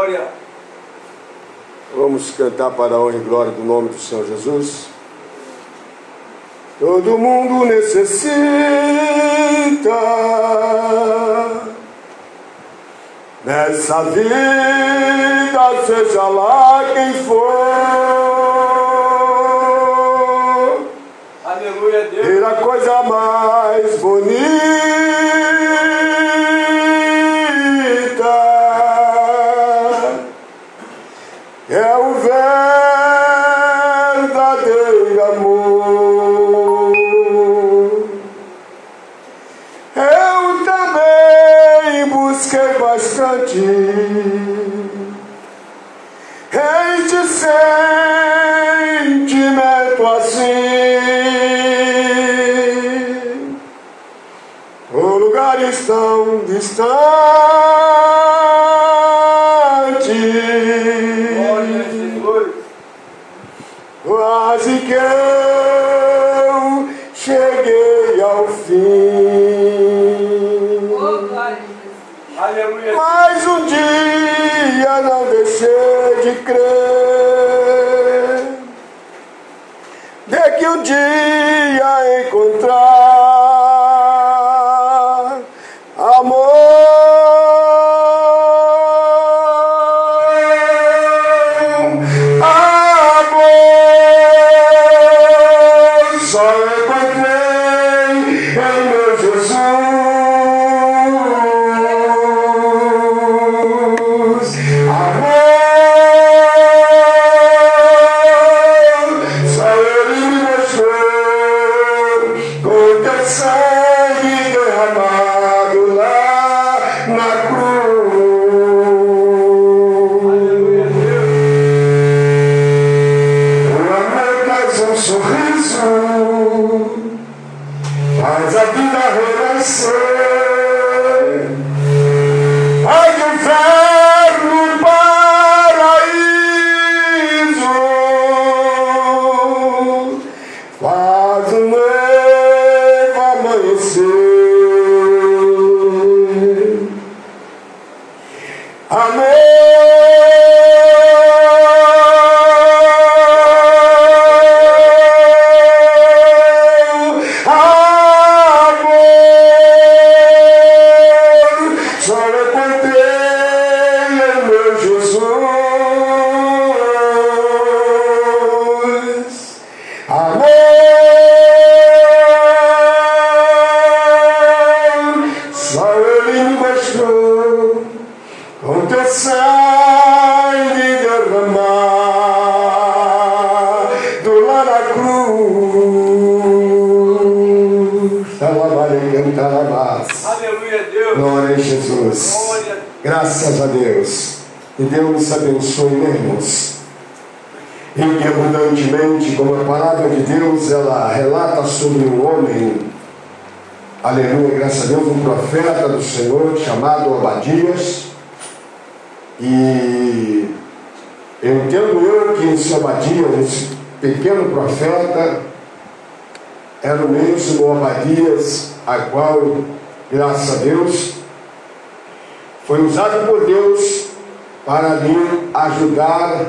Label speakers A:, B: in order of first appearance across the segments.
A: Glória.
B: Vamos cantar para a honra e glória do nome do Senhor Jesus. Todo mundo necessita, nessa vida, seja lá quem for,
A: Aleluia, Deus.
B: ter a coisa mais bonita lugar tão
A: aleluia,
B: graças a Deus, um profeta do Senhor chamado Abadias. E eu entendo eu que esse Abadias, esse pequeno profeta, era o mesmo Abadias, a qual, graças a Deus, foi usado por Deus para ali ajudar,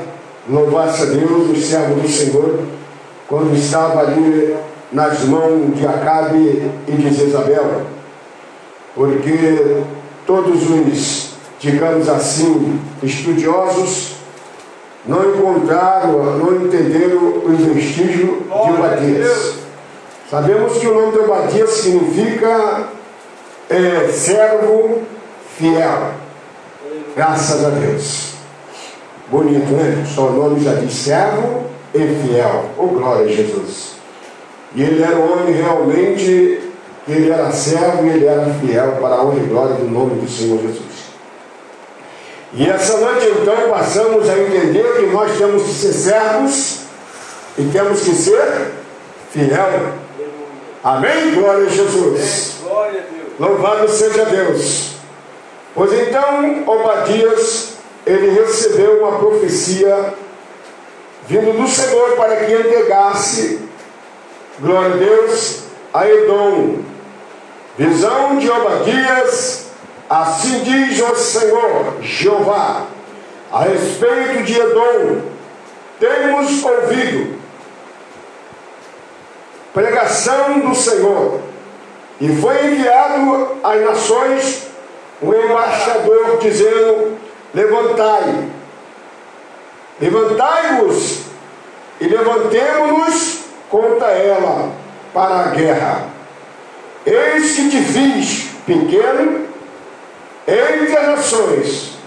B: louvar-se a Deus, o servo do Senhor, quando estava ali nas mãos de Acabe e de Jezabel. Porque todos os, digamos assim, estudiosos não encontraram, não entenderam o vestígio de Obadias. Sabemos que o nome de Obadias significa é, servo fiel. Graças a Deus. Bonito, né? Só o nome já diz servo e fiel. Oh, glória a Jesus. E ele era um homem realmente, ele era servo e ele era fiel para a honra e glória do nome do Senhor Jesus. E essa noite então passamos a entender que nós temos que ser servos e temos que ser fiel. Amém? Glória a Jesus.
A: Glória a.
B: Louvado seja Deus. Pois então, Obadias, ele recebeu uma profecia vindo do Senhor para que entregasse, glória a Deus, a Edom. Visão de Obadias, assim diz o Senhor, Jeová. a respeito de Edom, temos ouvido pregação do Senhor, e foi enviado às nações um embaixador dizendo: Levantai, levantai-vos e levantemo-nos contra ela para a guerra. Eis que te fiz pequeno entre as nações,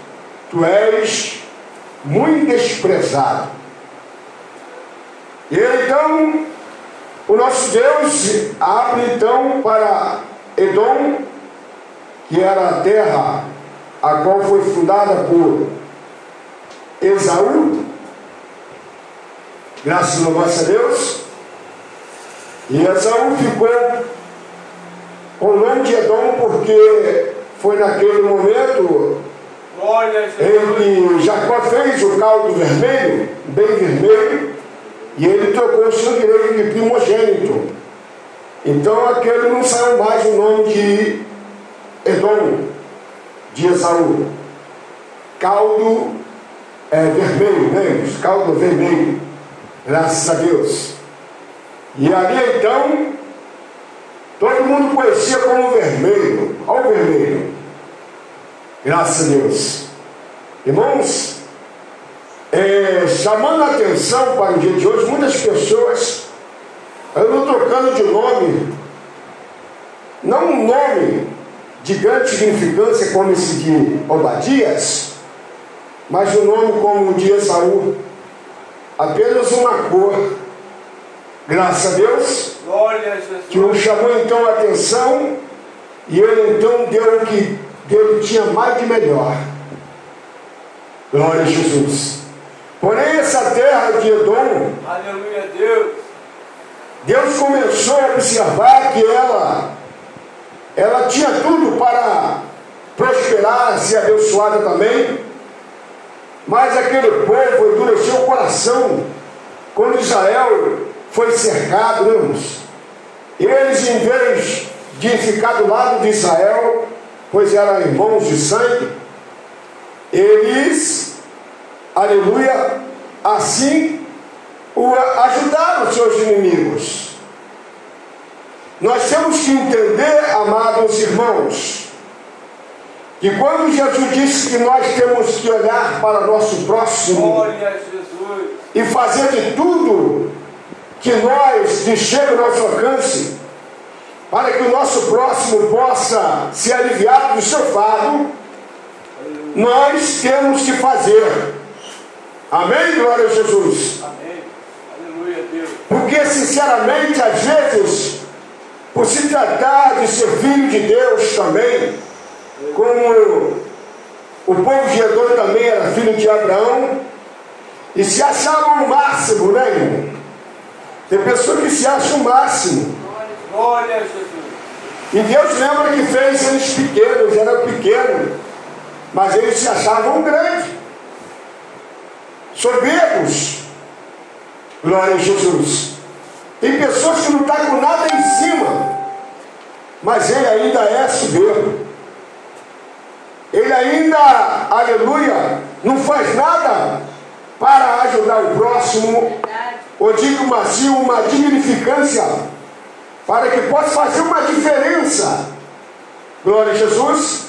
B: tu és muito desprezado. E então o nosso Deus abre então para Edom, que era a terra a qual foi fundada por Esaú, graças a Deus, e Esaú ficou com o nome de Edom porque foi naquele momento em que Jacó fez o caldo vermelho, bem vermelho, e ele trocou o seu direito de primogênito. Então aquele não saiu mais o nome de Edom, de Esaú. Caldo é, vermelho, lembra? Caldo vermelho. Graças a Deus. E ali então, todo mundo conhecia como vermelho. Olha o vermelho. Graças a Deus. Irmãos, é, chamando a atenção para o dia de hoje, muitas pessoas andam trocando de nome, não um nome de grande significância como esse de Obadias, mas um nome como o de Esaú, apenas uma cor. Graças a Deus,
A: Glória a
B: que
A: Jesus.
B: o chamou então a atenção e ele então deu o que dele tinha mais de melhor. Glória a Jesus. Porém, essa terra de Edom,
A: Aleluia a Deus.
B: Deus começou a observar que ela, ela tinha tudo para prosperar, ser abençoada também, mas aquele povo endureceu o coração quando Israel foi cercado, irmãos. Eles, em vez de ficar do lado de Israel, pois eram irmãos de sangue, eles, aleluia, assim o ajudaram os seus inimigos. Nós temos que entender, amados irmãos, que quando Jesus disse que nós temos que olhar para nosso próximo
A: Glória a Jesus.
B: e fazer de tudo que nós que chega ao nosso alcance, para que o nosso próximo possa ser aliviado do seu fardo, nós temos que fazer. Amém? Glória a Jesus.
A: Amém. Aleluia Deus.
B: Porque, sinceramente, às vezes, por se tratar de ser filho de Deus também, como o povo de Edom também era filho de Abraão, e se achavam o máximo, né, irmão? Tem pessoas que se acham o máximo.
A: Glória a Jesus.
B: E Deus lembra que fez eles pequenos, eram pequenos, mas eles se achavam grandes, soberbos. Glória a Jesus. Tem pessoas que não estão com nada em cima, mas ele ainda é soberbo. Ele ainda, aleluia, não faz nada para ajudar o próximo, ou digo uma, assim, uma dignificância para que possa fazer uma diferença. Glória a Jesus.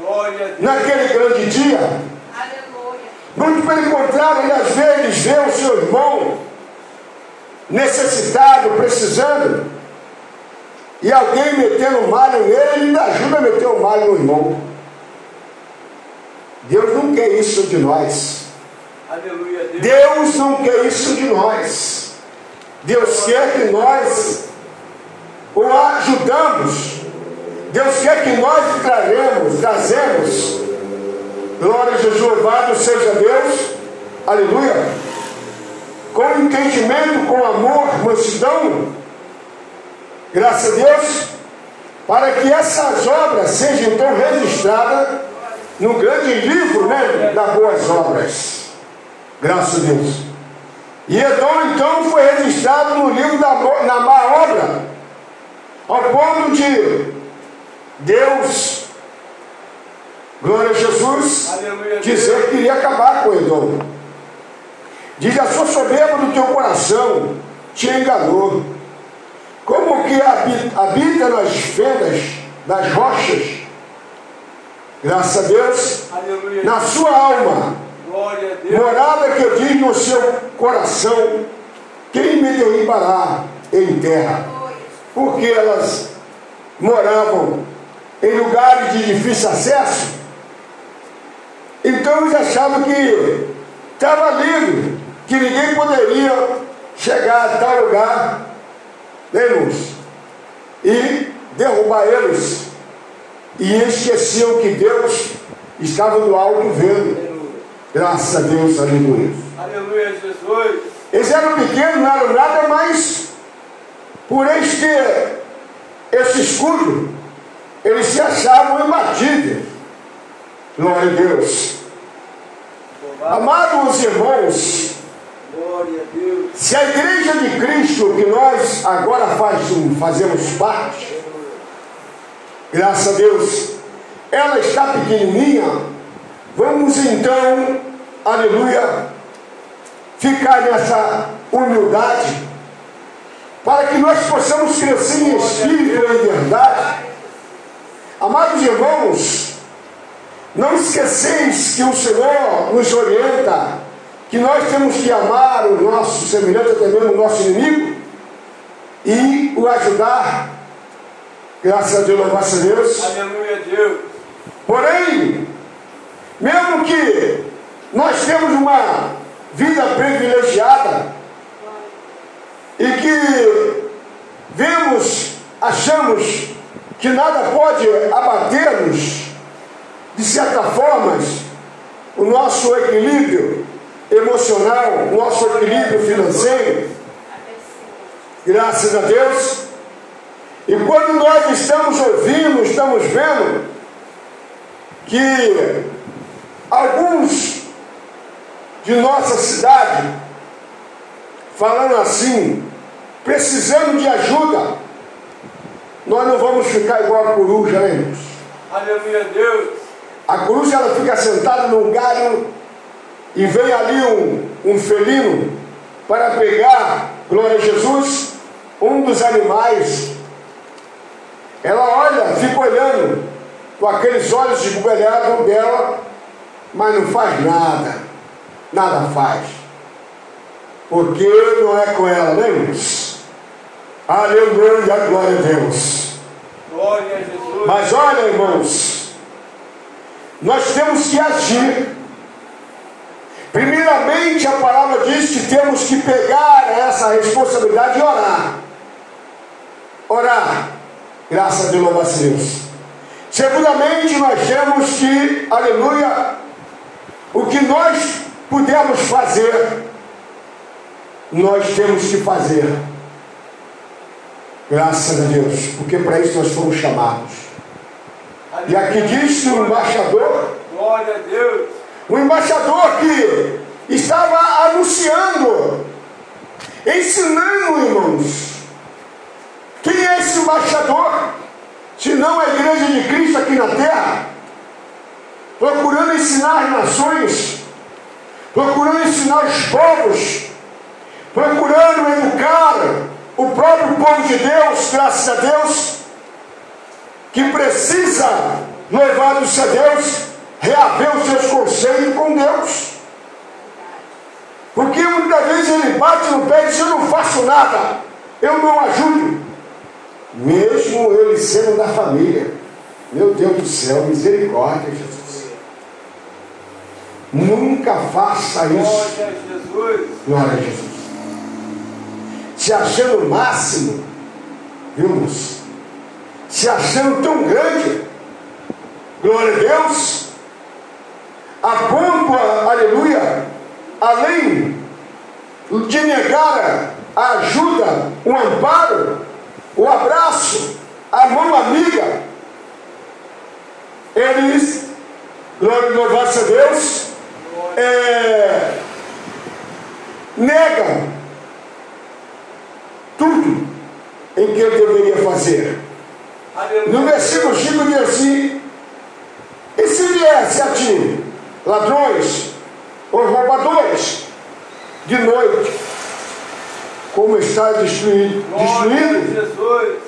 A: Glória a Deus.
B: Naquele grande dia.
C: Aleluia.
B: Muito pelo contrário, ele às vezes vê o seu irmão necessitado, precisando, e alguém metendo malho nele, ele ainda ajuda a meter o malho no irmão. Deus não quer isso de nós.
A: Deus.
B: Deus não quer isso de nós. Deus quer que nós o ajudamos. Deus quer que nós traremos, trazemos. Glória a Jesus, louvado seja Deus. Aleluia. Com entendimento, com amor, mansidão. Graças a Deus. Para que essas obras sejam então registradas no grande livro né, das boas obras. Graças a Deus. E Edom então foi registrado no livro da na má obra, ao ponto de Deus glória a Jesus,
A: Aleluia,
B: dizer que iria acabar com Edom. Diz a sua soberba do teu coração te enganou. Como que habi- habita nas fendas das rochas, graças a Deus,
A: Aleluia.
B: na sua alma. Morada que diz no seu coração, quem me derribará em terra? Porque elas moravam em lugares de difícil acesso, então eles achavam que estava livre, que ninguém poderia chegar a tal lugar, né, irmãos? E derrubar eles. E esqueciam que Deus estava no alto vendo. Graças a Deus, aleluia.
A: Aleluia, Jesus.
B: Eles eram pequenos, não eram nada, mas por eles ter esse escudo, eles se achavam imbatíveis. Glória a Deus. Amados irmãos,
A: a
B: se a igreja de Cristo, que nós agora faz, fazemos parte, graças a Deus, ela está pequenininha, vamos então, aleluia, ficar nessa humildade, para que nós possamos crescer em espírito e em verdade. Amados irmãos, não esqueceis que o Senhor nos orienta que nós temos que amar o nosso semelhante, até mesmo o nosso inimigo, e o ajudar, graças a Deus, louvado a Deus.
A: Aleluia, Deus.
B: Porém, mesmo que nós temos uma vida privilegiada e que vemos, achamos que nada pode abater-nos, de certa forma, o nosso equilíbrio emocional, o nosso equilíbrio financeiro, graças a Deus. E quando nós estamos ouvindo, estamos vendo que alguns de nossa cidade, falando assim, precisando de ajuda, nós não vamos ficar igual a coruja, né, irmãos?
A: Aleluia, Deus.
B: A coruja ela fica sentada num galho e vem ali um, um felino para pegar, glória a Jesus, um dos animais. Ela olha, fica olhando com aqueles olhos esbugalhados dela, mas não faz nada, nada faz. Porque não é com ela, né, irmãos? Aleluia, glória a Deus.
A: Glória a Jesus.
B: Mas olha, irmãos, nós temos que agir. Primeiramente, a palavra diz que temos que pegar essa responsabilidade e orar. Orar. Graças a Deus, louvado a Deus. Segundamente, nós temos que, aleluia, o que nós pudermos fazer, nós temos que fazer. Graças a Deus, porque para isso nós fomos chamados. E aqui diz que o embaixador,
A: Glória a Deus.
B: o embaixador que estava anunciando, ensinando, irmãos. Quem é esse embaixador? Se não a igreja de Cristo aqui na terra, procurando ensinar as nações, procurando ensinar os povos, procurando educar o próprio povo de Deus, graças a Deus, que precisa, louvado-se a Deus, reaver os seus conceitos com Deus. Porque muitas vezes ele bate no pé e diz: Eu não faço nada, eu não ajudo. Mesmo ele sendo da família. Meu Deus do céu, misericórdia, Jesus. Nunca faça isso.
A: Glória a Jesus.
B: Glória a Jesus. Se achando o máximo, viu, moço? Se achando tão grande, glória a Deus, a ponto, aleluia, além de negar a ajuda, o amparo, o abraço, a mão amiga, eles, glória e louvado a Deus, é, negam tudo em que ele deveria fazer. No versículo 5 diz assim: E se viesse a ti ladrões ou roubadores de noite, como está destruído, destruído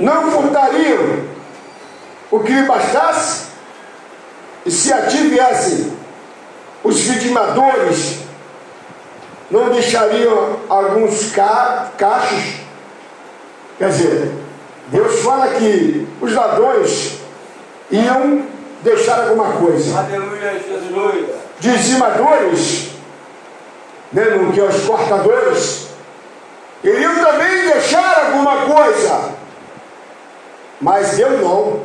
B: não furtariam o que lhe bastasse? E se a ti viessem os vitimadores, não deixariam alguns ca cachos? Quer dizer, Deus fala que os ladrões iam deixar alguma coisa.
A: Aleluia, Jesus.
B: Dizimadores, né, no que é os cortadores, iriam também deixar alguma coisa. Mas Deus não.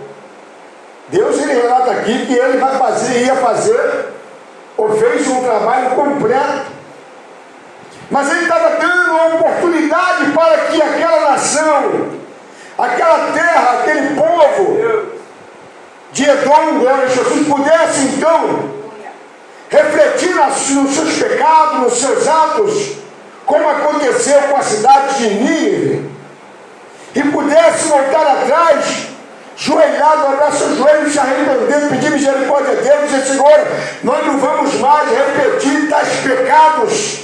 B: Deus ele relata aqui que ele vai fazer, ia fazer, ou fez um trabalho completo. Mas ele estava dando uma oportunidade para que aquela nação, aquela terra, aquele povo de Edom, glória a Jesus, pudesse então refletir nos seus pecados, nos seus atos, como aconteceu com a cidade de Nínive, e pudesse voltar atrás, joelhado, dobrar seus joelhos, se arrepender, pedir misericórdia a Deus, dizer, Senhor, nós não vamos mais repetir tais pecados,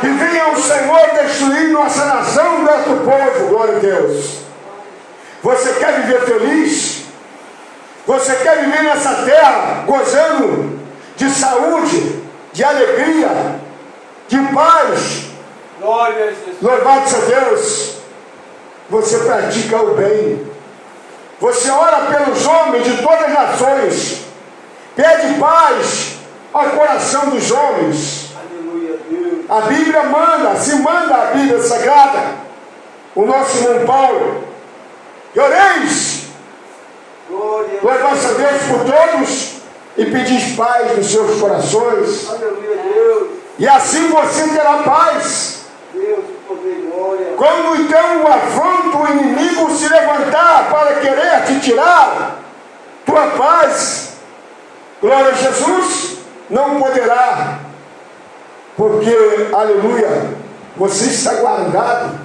B: que venha o Senhor destruir nossa nação, nosso povo, glória a Deus. Você quer viver feliz? Você quer viver nessa terra gozando de saúde, de alegria, de paz?
A: Glória a Jesus.
B: Louvado seja Deus! Você pratica o bem. Você ora pelos homens de todas as nações. Pede paz ao coração dos homens.
A: Aleluia, Deus.
B: A Bíblia manda, se manda a Bíblia Sagrada, o nosso irmão Paulo. E oreis,
A: Glória.
B: a Deus por todos e pedis paz nos seus corações.
A: Aleluia, Deus.
B: E assim você terá paz. Quando então o afronto, o inimigo se levantar para querer te tirar tua paz, glória a Jesus, não poderá, porque, aleluia, você está guardado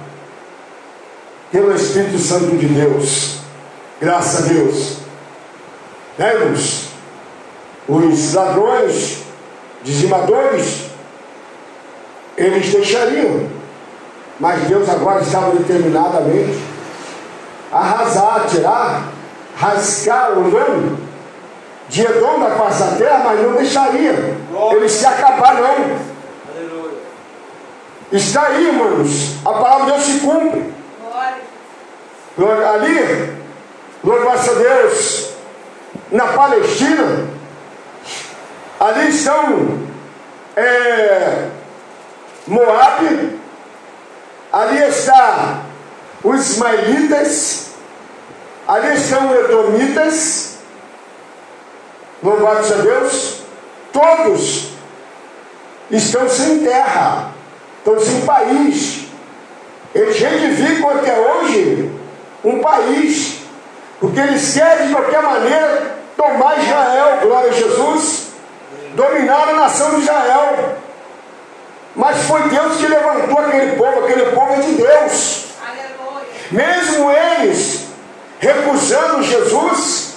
B: pelo Espírito Santo de Deus, graças a Deus. Né? Os ladrões, dizimadores, eles deixariam mas Deus agora estava determinadamente a arrasar, tirar, rascar o nome de Edom da face da terra, mas não deixaria ele se acabar, não.
A: Aleluia.
B: Está aí, irmãos, a palavra de Deus se cumpre. Glória- Ali, louvado a Deus, na Palestina, ali estão é, Moabe, ali está os ismaelitas, ali estão os edomitas, louvado seja Deus, todos estão sem terra, estão sem país. Eles reivindicam até hoje um país, porque eles querem de qualquer maneira tomar Israel, glória a Jesus, dominar a nação de Israel. Mas foi Deus que levantou aquele povo, aquele povo é de Deus. Mesmo eles recusando Jesus,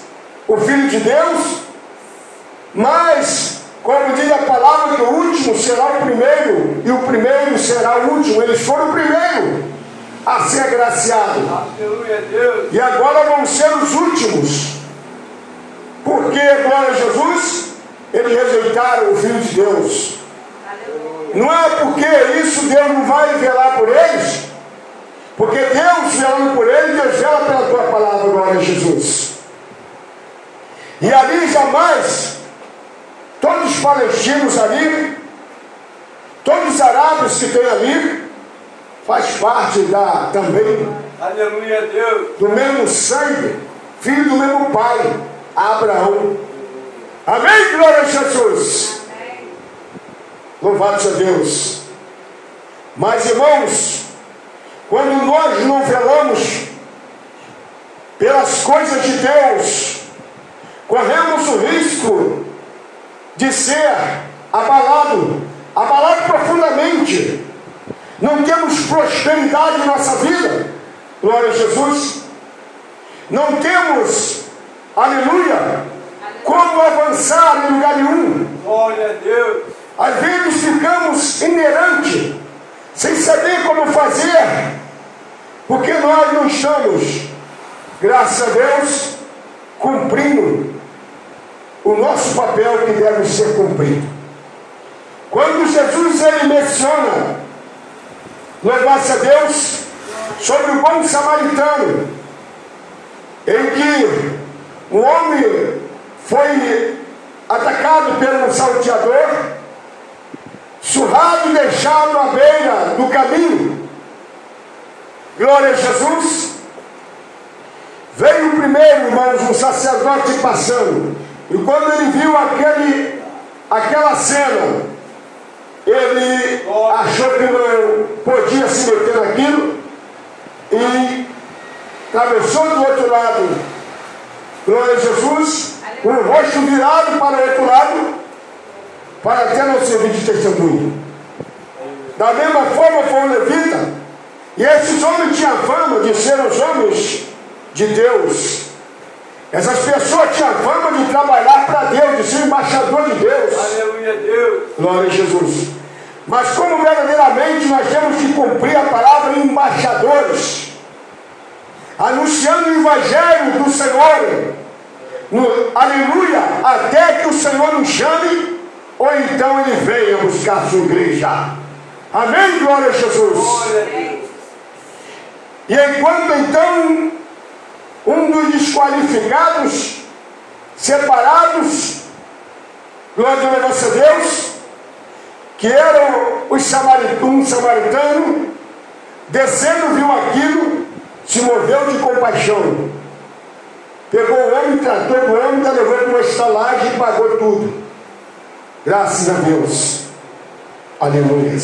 B: o Filho de Deus, mas, como diz a palavra, que o último será o primeiro, e o primeiro será o último. Eles foram o primeiro a ser agraciado.
A: Aleluia, Deus.
B: E agora vão ser os últimos. Porque, glória a Jesus, eles rejeitaram o Filho de Deus. Não é porque isso Deus não vai velar por eles, porque Deus velando por eles, Deus vela pela tua palavra, glória a Jesus. E ali jamais, todos os palestinos ali, todos os arábios que tem ali, faz parte da também
A: Aleluia, Deus.
B: do mesmo sangue, filho do mesmo pai, Abraão. Amém, glória a Jesus. Louvado seja Deus. Mas irmãos, quando nós não velamos pelas coisas de Deus, corremos o risco de ser abalado, abalado profundamente. Não temos prosperidade em nossa vida, glória a Jesus. Não temos Aleluia! Como avançar em lugar nenhum?
A: Glória a Deus.
B: Às vezes ficamos inerentes, sem saber como fazer, porque nós não estamos, graças a Deus, cumprindo o nosso papel que deve ser cumprido. Quando Jesus ele menciona, louvado a Deus, sobre o bom samaritano, em que um homem foi atacado pelo salteador, surrado e deixado à beira do caminho. Glória a Jesus. Veio primeiro, irmãos, um sacerdote passando. E quando ele viu aquele, aquela cena, ele achou que não podia se meter naquilo e atravessou do outro lado. Glória a Jesus, com o rosto virado para o outro lado, para até não servir de testemunho. Da mesma forma foi o levita, e esses homens tinham fama de ser os homens de Deus. Essas pessoas tinham fama de trabalhar para Deus, de ser embaixador de Deus.
A: Aleluia Deus.
B: Glória a Jesus. Mas como verdadeiramente nós temos que cumprir a palavra embaixadores, anunciando o Evangelho do Senhor, no, aleluia, até que o Senhor nos chame, ou então Ele venha buscar a sua igreja. Amém? Glória a Jesus.
A: Glória.
B: E enquanto então um dos desqualificados, separados, glória a Deus, que era os samaritano, um samaritano, descendo, viu aquilo, se moveu de compaixão. Pegou o homem, tratou do homem, levou para uma estalagem e pagou tudo. Graças a Deus. Aleluia.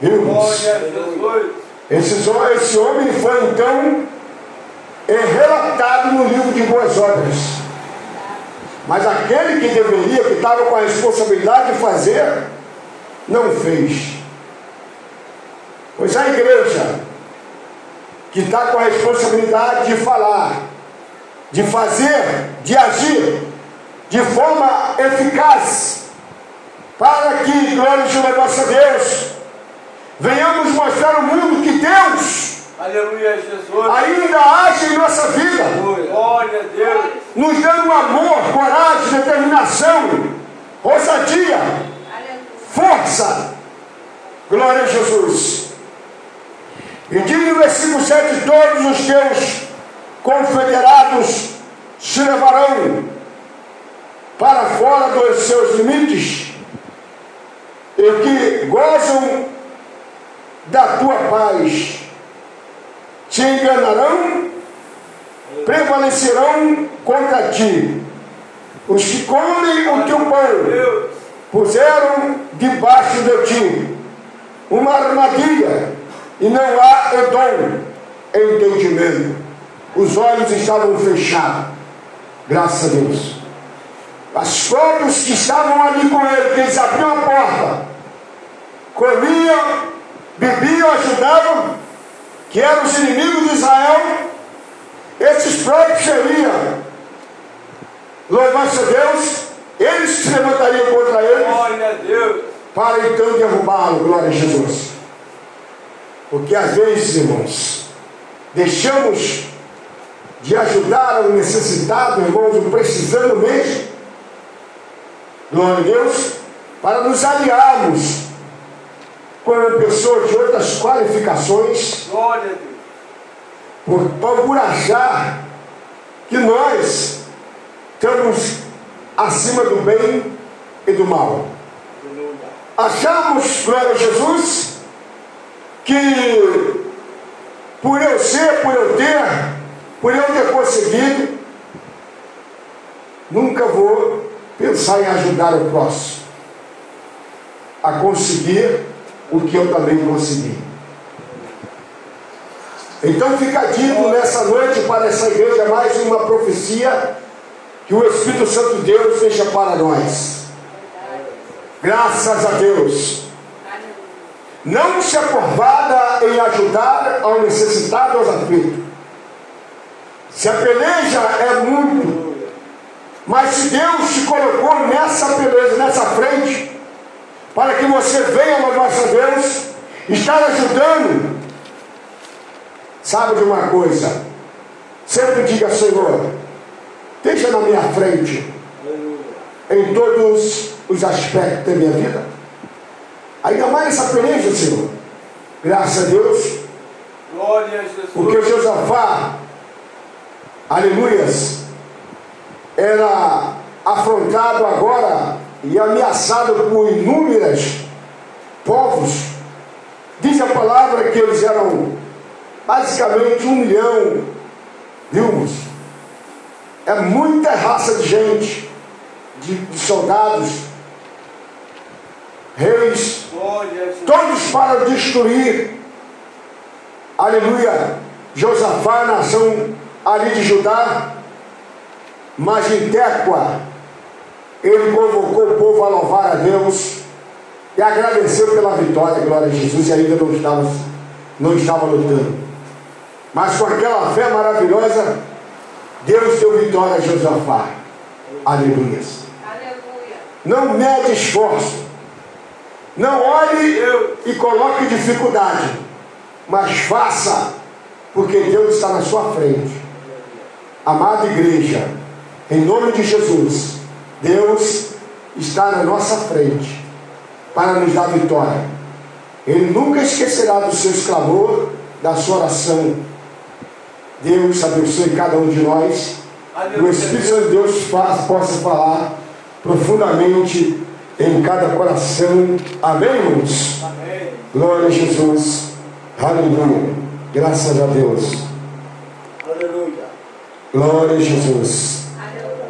B: Viu, irmãos? Esse, esse homem foi então é relatado no livro de boas obras. Mas aquele que deveria, que estava com a responsabilidade de fazer, não fez. Pois a igreja, que está com a responsabilidade de falar, de fazer, de agir de forma eficaz, para que, glória seja nossa Deus, venhamos mostrar ao mundo que Deus
A: Aleluia Jesus.
B: ainda age em nossa vida,
A: Glória a Deus.
B: nos dando amor, coragem, determinação, ousadia, força. Glória a Jesus. E diz no versículo 7: Todos os teus confederados se levarão para fora dos seus limites e que gozam da tua paz. Te enganarão, prevalecerão contra ti. Os que comem o teu pão puseram debaixo de ti uma armadilha e não há edom, entendimento. Os olhos estavam fechados, graças a Deus. As cobras que estavam ali com ele, que eles abriam a porta, comiam, bebiam, ajudavam, que eram os inimigos de Israel, esses próprios seriam, louvado a Deus, eles se levantariam contra eles. Para então derrubá-lo, glória a Jesus. Porque às vezes, irmãos, deixamos de ajudar o necessitado, irmãos, o precisando mesmo, glória a Deus, para nos aliarmos com pessoas de outras qualificações,
A: Glória a Deus.
B: por, por achar que nós estamos acima do bem e do mal. Achamos, glória a Jesus, que por eu ser, por eu ter, por eu ter conseguido, nunca vou pensar em ajudar o próximo a conseguir o que eu também consegui. Então fica dito nessa noite para essa igreja mais uma profecia que o Espírito Santo de Deus deixa para nós. Graças a Deus. Não se acovada em ajudar ao necessitado, aos aflitos. Se a peleja é muito, mas se Deus te colocou nessa peleja, nessa frente, para que você venha louvar a Deus, estar ajudando, sabe de uma coisa? Sempre diga, Senhor, deixa na minha frente, em todos os aspectos da minha vida. Ainda mais essa peleja, Senhor. Graças a Deus.
A: Glória a Jesus.
B: Porque Josafá, aleluias, era afrontado agora e ameaçado por inúmeros povos. Diz a palavra que eles eram basicamente um milhão, viu? É muita raça de gente, de, de soldados, reis,
A: a
B: todos para destruir, aleluia, Josafá, nação ali de Judá, mas em Tecoa, ele convocou o povo a louvar a Deus e agradeceu pela vitória, glória a Jesus, e ainda não estava, não estava lutando. Mas com aquela fé maravilhosa, Deus deu vitória a Josafá. Aleluia.
C: Aleluia.
B: Não mede esforço. Não olhe e coloque dificuldade. Mas faça, porque Deus está na sua frente. Amada igreja, em nome de Jesus, Deus está na nossa frente para nos dar vitória. Ele nunca esquecerá do seu clamor, da sua oração. Deus abençoe cada um de nós. O Espírito Santo de Deus fa- possa falar profundamente em cada coração. Amém, irmãos?
A: Amém.
B: Glória a Jesus. Aleluia. Graças a Deus.
A: Aleluia.
B: Glória a Jesus.
C: Aleluia.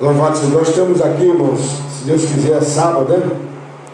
B: Louvado seja Deus. Estamos aqui, irmãos. Se Deus quiser, sábado, né?